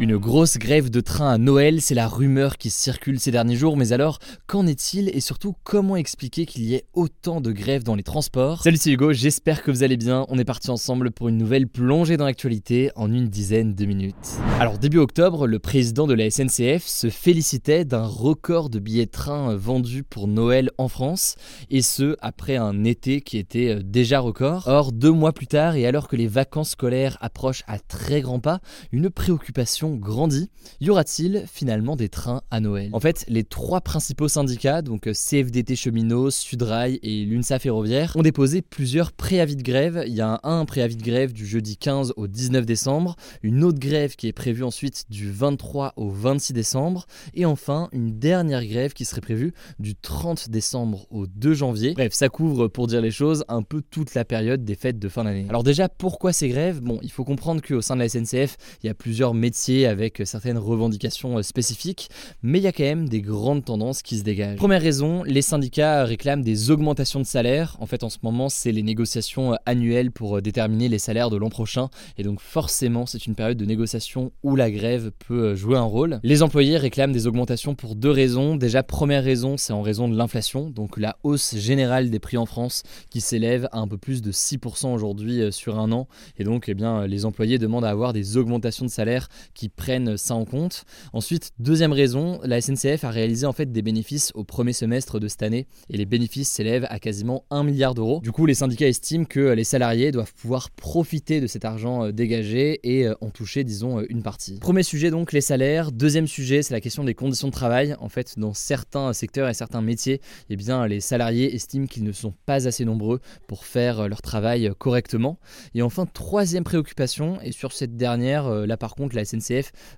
Une grosse grève de train à Noël, c'est la rumeur qui circule ces derniers jours, mais alors qu'en est-il et surtout comment expliquer qu'il y ait autant de grèves dans les transports? Salut c'est Hugo, j'espère que vous allez bien, on est parti ensemble pour une nouvelle plongée dans l'actualité en une dizaine de minutes. Alors début octobre, le président de la SNCF se félicitait d'un record de billets de train vendus pour Noël en France, et ce après un été qui était euh, déjà record. Or deux mois plus tard, et alors que les vacances scolaires approchent à très grands pas, une préoccupation grandit. Y aura-t-il finalement des trains à Noël? En fait, les trois principaux syndicats, donc euh, CFDT Cheminots, Sudrail et l'UNSA Ferroviaire, ont déposé plusieurs préavis de grève. Il y a un, préavis de grève du jeudi 15 au 19 décembre, une autre grève qui est prévue ensuite du 23 au 26 décembre, et enfin une dernière grève qui serait prévue du 30 décembre au 2 janvier. Bref, ça couvre, pour dire les choses, un peu toute la période des fêtes de fin d'année. Alors déjà, pourquoi ces grèves? Bon, il faut comprendre qu'au sein de la SNCF, il y a plusieurs métiers avec certaines revendications euh, spécifiques, mais il y a quand même des grandes tendances qui se dégagent. Première raison, les syndicats réclament des augmentations de salaire. En fait, en ce moment, c'est les négociations euh, annuelles pour euh, déterminer les salaires de l'an prochain, et donc forcément, c'est une période de négociation où la grève peut jouer un rôle. Les employés réclament des augmentations pour deux raisons. Déjà, première raison, c'est en raison de l'inflation, donc la hausse générale des prix en France qui s'élève à un peu plus de 6% aujourd'hui sur un an, et donc, eh bien, les employés demandent à avoir des augmentations de salaire qui prennent ça en compte. Ensuite, deuxième raison, la SNCF a réalisé en fait des bénéfices au premier semestre de cette année et les bénéfices s'élèvent à quasiment 1 milliard d'euros. Du coup, les syndicats estiment que les salariés doivent pouvoir profiter de cet argent euh, dégagé et euh, en toucher, disons, euh, une partie. Premier sujet donc, les salaires. Deuxième sujet, c'est la question des conditions de travail. En fait, dans certains secteurs et certains métiers, eh bien, les salariés estiment qu'ils ne sont pas assez nombreux pour faire leur travail correctement. Et enfin, troisième préoccupation, et sur cette dernière, là par contre, la SNCF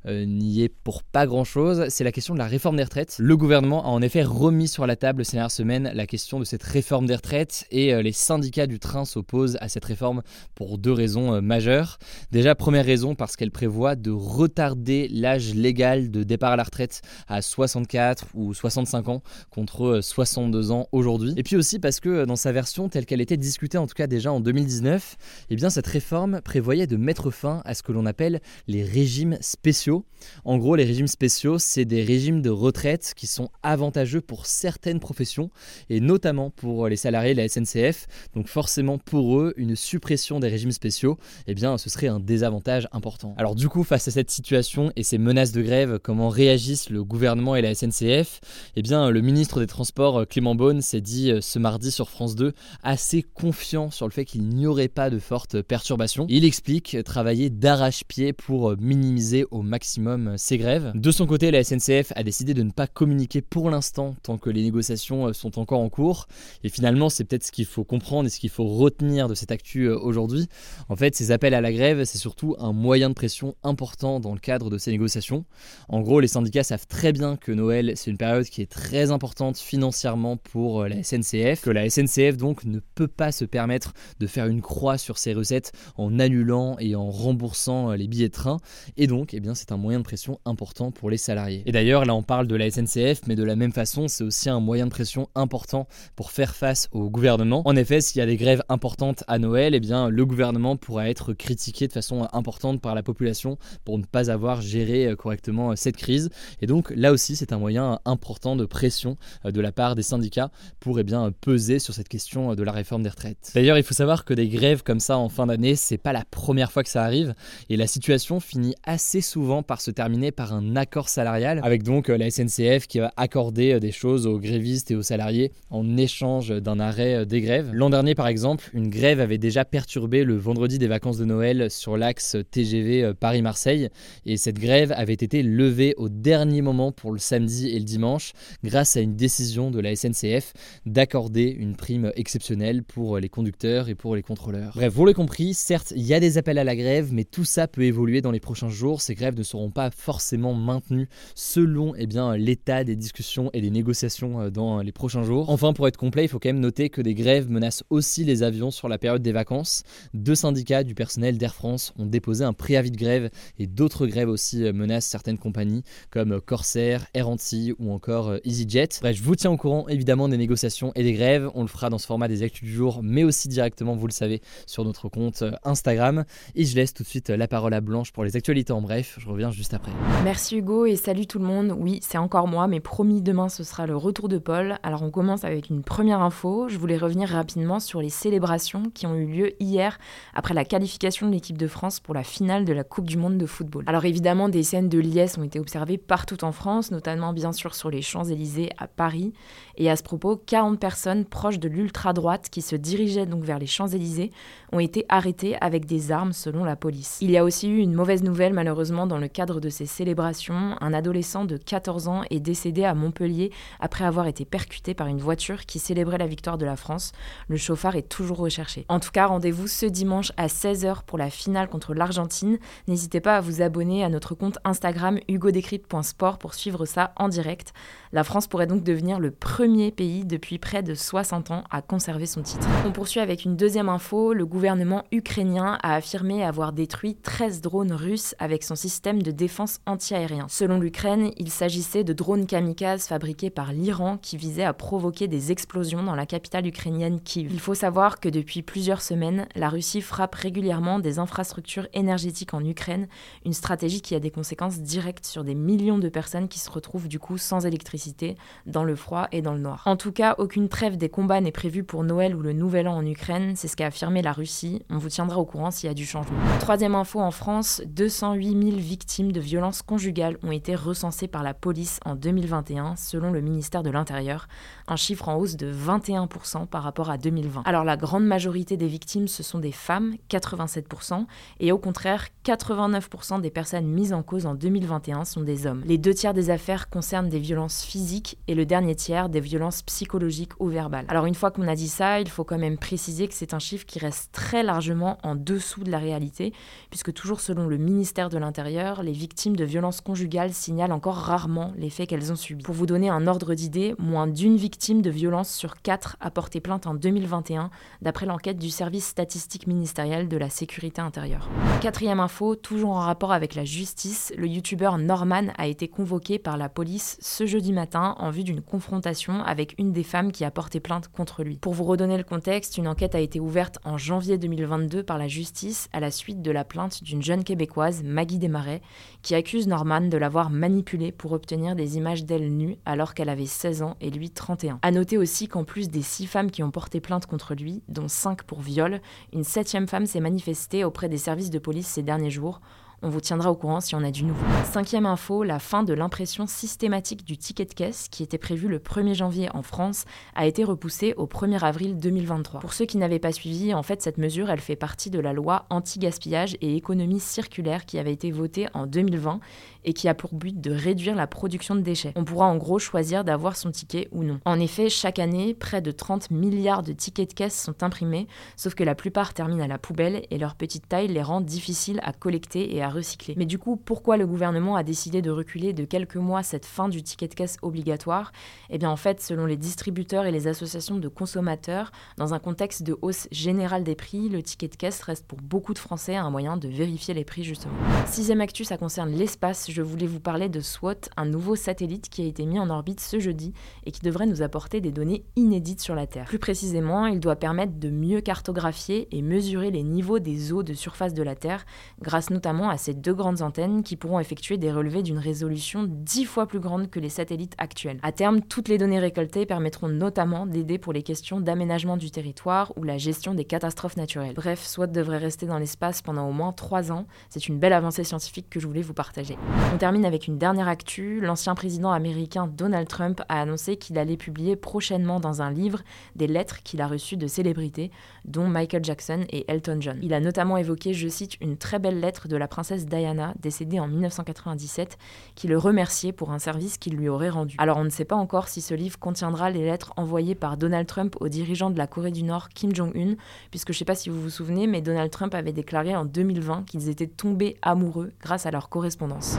euh, n'y est pour pas grand-chose, c'est la question de la réforme des retraites. Le gouvernement a en effet remis sur la table ces dernières semaines la question de cette réforme des retraites et euh, les syndicats du train s'opposent à cette réforme pour deux raisons euh, majeures. Déjà, première raison parce qu'elle prévoit de retarder l'âge légal de départ à la retraite à 64 ou 65 ans contre 62 ans aujourd'hui. Et puis aussi parce que dans sa version telle qu'elle était discutée en tout cas déjà en 2019, eh bien cette réforme prévoyait de mettre fin à ce que l'on appelle les régimes spéciaux. En gros, les régimes spéciaux, c'est des régimes de retraite qui sont avantageux pour certaines professions et notamment pour les salariés de la SNCF. Donc forcément pour eux, une suppression des régimes spéciaux, eh bien ce serait un désavantage important. Alors du coup, face à cette situation et ces menaces de grève, comment réagissent le gouvernement et la SNCF Eh bien le ministre des Transports Clément Beaune s'est dit euh, ce mardi sur France 2 assez confiant sur le fait qu'il n'y aurait pas de fortes perturbations. Il explique travailler d'arrache-pied pour minimiser au maximum ces grèves. De son côté, la SNCF a décidé de ne pas communiquer pour l'instant tant que les négociations euh, sont encore en cours. Et finalement, c'est peut-être ce qu'il faut comprendre et ce qu'il faut retenir de cette actu euh, aujourd'hui. En fait, ces appels à la grève, c'est surtout un moyen de pression important dans le cadre de ces négociations. En gros, les syndicats savent très bien que Noël, c'est une période qui est très importante financièrement pour euh, la SNCF, que la SNCF donc ne peut pas se permettre de faire une croix sur ses recettes en annulant et en remboursant les billets de train. Et donc, eh bien, c'est un moyen de pression important pour les salariés. Et d'ailleurs, là, on parle de la SNCF, mais de la même façon, c'est aussi un moyen de pression important pour faire face au gouvernement. En effet, s'il y a des grèves importantes à Noël, eh bien, le gouvernement pourra être critiqué de façon importante par la population pour ne pas avoir géré euh, correctement euh, cette crise. Et donc, là aussi, c'est un moyen important de pression euh, de la part des syndicats pour eh bien, peser sur cette question de la réforme des retraites. D'ailleurs, il faut savoir que des grèves comme ça en fin d'année, c'est pas la première fois que ça arrive et la situation finit assez souvent par se terminer par un accord salarial, avec donc la SNCF qui va accorder des choses aux grévistes et aux salariés en échange d'un arrêt des grèves. L'an dernier, par exemple, une grève avait déjà perturbé le vendredi des vacances de Noël sur l'axe TGV Paris-Marseille, et cette grève avait été levée au dernier moment pour le samedi et le dimanche, grâce à une décision de la SNCF d'accorder une prime exceptionnelle pour les conducteurs et pour les contrôleurs. Bref, vous l'avez compris, certes, il y a des appels à la grève, mais tout ça peut évoluer dans les prochains jours. Ces grèves ne seront pas forcément maintenues selon eh bien, l'état des discussions et des négociations euh, dans les prochains jours. Enfin, pour être complet, il faut quand même noter que des grèves menacent aussi les avions sur la période des vacances. Deux syndicats du personnel d'Air France ont déposé un préavis de grève et d'autres grèves aussi euh, menacent certaines compagnies comme Corsair, Air Antilles ou encore euh, EasyJet. Bref, je vous tiens au courant évidemment des négociations et des grèves. On le fera dans ce format des actus du jour, mais aussi directement, vous le savez, sur notre compte euh, Instagram. Et je laisse tout de suite la parole à Blanche pour les actualités en bref. Je reviens juste après. Merci Hugo et salut tout le monde. Oui, c'est encore moi, mais promis demain ce sera le retour de Paul. Alors on commence avec une première info. Je voulais revenir rapidement sur les célébrations qui ont eu lieu hier après la qualification de l'équipe de France pour la finale de la Coupe du Monde de football. Alors évidemment, des scènes de liesse ont été observées partout en France, notamment bien sûr sur les Champs-Élysées à Paris. Et à ce propos, 40 personnes proches de l'ultra-droite qui se dirigeaient donc vers les Champs-Élysées ont été arrêtées avec des armes selon la police. Il y a aussi eu une mauvaise nouvelle malheureusement dans le cadre de ces célébrations. Un adolescent de 14 ans est décédé à Montpellier après avoir été percuté par une voiture qui célébrait la victoire de la France. Le chauffard est toujours recherché. En tout cas, rendez-vous ce dimanche à 16h pour la finale contre l'Argentine. N'hésitez pas à vous abonner à notre compte Instagram hugodécrypte.sport pour suivre ça en direct. La France pourrait donc devenir le premier pays depuis près de 60 ans à conserver son titre. On poursuit avec une deuxième info. Le gouvernement ukrainien a affirmé avoir détruit 13 drones russes avec son système de défense antiaérien. Selon l'Ukraine, il s'agissait de drones kamikazes fabriqués par l'Iran qui visaient à provoquer des explosions dans la capitale ukrainienne Kiev. Il faut savoir que depuis plusieurs semaines, la Russie frappe régulièrement des infrastructures énergétiques en Ukraine, une stratégie qui a des conséquences directes sur des millions de personnes qui se retrouvent du coup sans électricité dans le froid et dans En tout cas, aucune trêve des combats n'est prévue pour Noël ou le Nouvel An en Ukraine, c'est ce qu'a affirmé la Russie. On vous tiendra au courant s'il y a du changement. Troisième info en France, 208 000 victimes de violences conjugales ont été recensées par la police en 2021, selon le ministère de l'Intérieur, un chiffre en hausse de 21% par rapport à 2020. Alors la grande majorité des victimes, ce sont des femmes, 87%, et au contraire, 89% des personnes mises en cause en 2021 sont des hommes. Les deux tiers des affaires concernent des violences physiques et le dernier tiers des violences psychologiques ou verbales. Alors une fois qu'on a dit ça, il faut quand même préciser que c'est un chiffre qui reste très largement en dessous de la réalité, puisque toujours selon le ministère de l'Intérieur, les victimes de violences conjugales signalent encore rarement les faits qu'elles ont subis. Pour vous donner un ordre d'idée, moins d'une victime de violence sur quatre a porté plainte en 2021, d'après l'enquête du service statistique ministériel de la sécurité intérieure. Quatrième info, toujours en rapport avec la justice, le youtubeur Norman a été convoqué par la police ce jeudi matin en vue d'une confrontation avec une des femmes qui a porté plainte contre lui. Pour vous redonner le contexte, une enquête a été ouverte en janvier 2022 par la justice à la suite de la plainte d'une jeune québécoise, Maggie Desmarais, qui accuse Norman de l'avoir manipulée pour obtenir des images d'elle nue alors qu'elle avait 16 ans et lui 31. A noter aussi qu'en plus des six femmes qui ont porté plainte contre lui, dont 5 pour viol, une septième femme s'est manifestée auprès des services de police ces derniers jours on vous tiendra au courant si on a du nouveau. Cinquième info, la fin de l'impression systématique du ticket de caisse, qui était prévue le 1er janvier en France, a été repoussée au 1er avril 2023. Pour ceux qui n'avaient pas suivi, en fait, cette mesure, elle fait partie de la loi anti-gaspillage et économie circulaire qui avait été votée en 2020 et qui a pour but de réduire la production de déchets. On pourra en gros choisir d'avoir son ticket ou non. En effet, chaque année, près de 30 milliards de tickets de caisse sont imprimés, sauf que la plupart terminent à la poubelle et leur petite taille les rend difficiles à collecter et à recycler. Mais du coup, pourquoi le gouvernement a décidé de reculer de quelques mois cette fin du ticket de caisse obligatoire? Eh bien en fait, selon les distributeurs et les associations de consommateurs, dans un contexte de hausse générale des prix, le ticket de caisse reste pour beaucoup de Français un moyen de vérifier les prix justement. Sixième actu, ça concerne l'espace je voulais vous parler de SWOT, un nouveau satellite qui a été mis en orbite ce jeudi et qui devrait nous apporter des données inédites sur la Terre. Plus précisément, il doit permettre de mieux cartographier et mesurer les niveaux des eaux de surface de la Terre grâce notamment à ces deux grandes antennes qui pourront effectuer des relevés d'une résolution dix fois plus grande que les satellites actuels. À terme, toutes les données récoltées permettront notamment d'aider pour les questions d'aménagement du territoire ou la gestion des catastrophes naturelles. Bref, SWAT devrait rester dans l'espace pendant au moins trois ans. C'est une belle avancée scientifique que je voulais vous partager. On termine avec une dernière actu. L'ancien président américain Donald Trump a annoncé qu'il allait publier prochainement dans un livre des lettres qu'il a reçues de célébrités, dont Michael Jackson et Elton John. Il a notamment évoqué, je cite, une très belle lettre de la princesse Diana, décédée en 1997, qui le remerciait pour un service qu'il lui aurait rendu. Alors on ne sait pas encore si ce livre contiendra les lettres envoyées par Donald Trump au dirigeant de la Corée du Nord, Kim Jong-un, puisque je ne sais pas si vous vous souvenez, mais Donald Trump avait déclaré en 2020 qu'ils étaient tombés amoureux grâce à leur correspondance.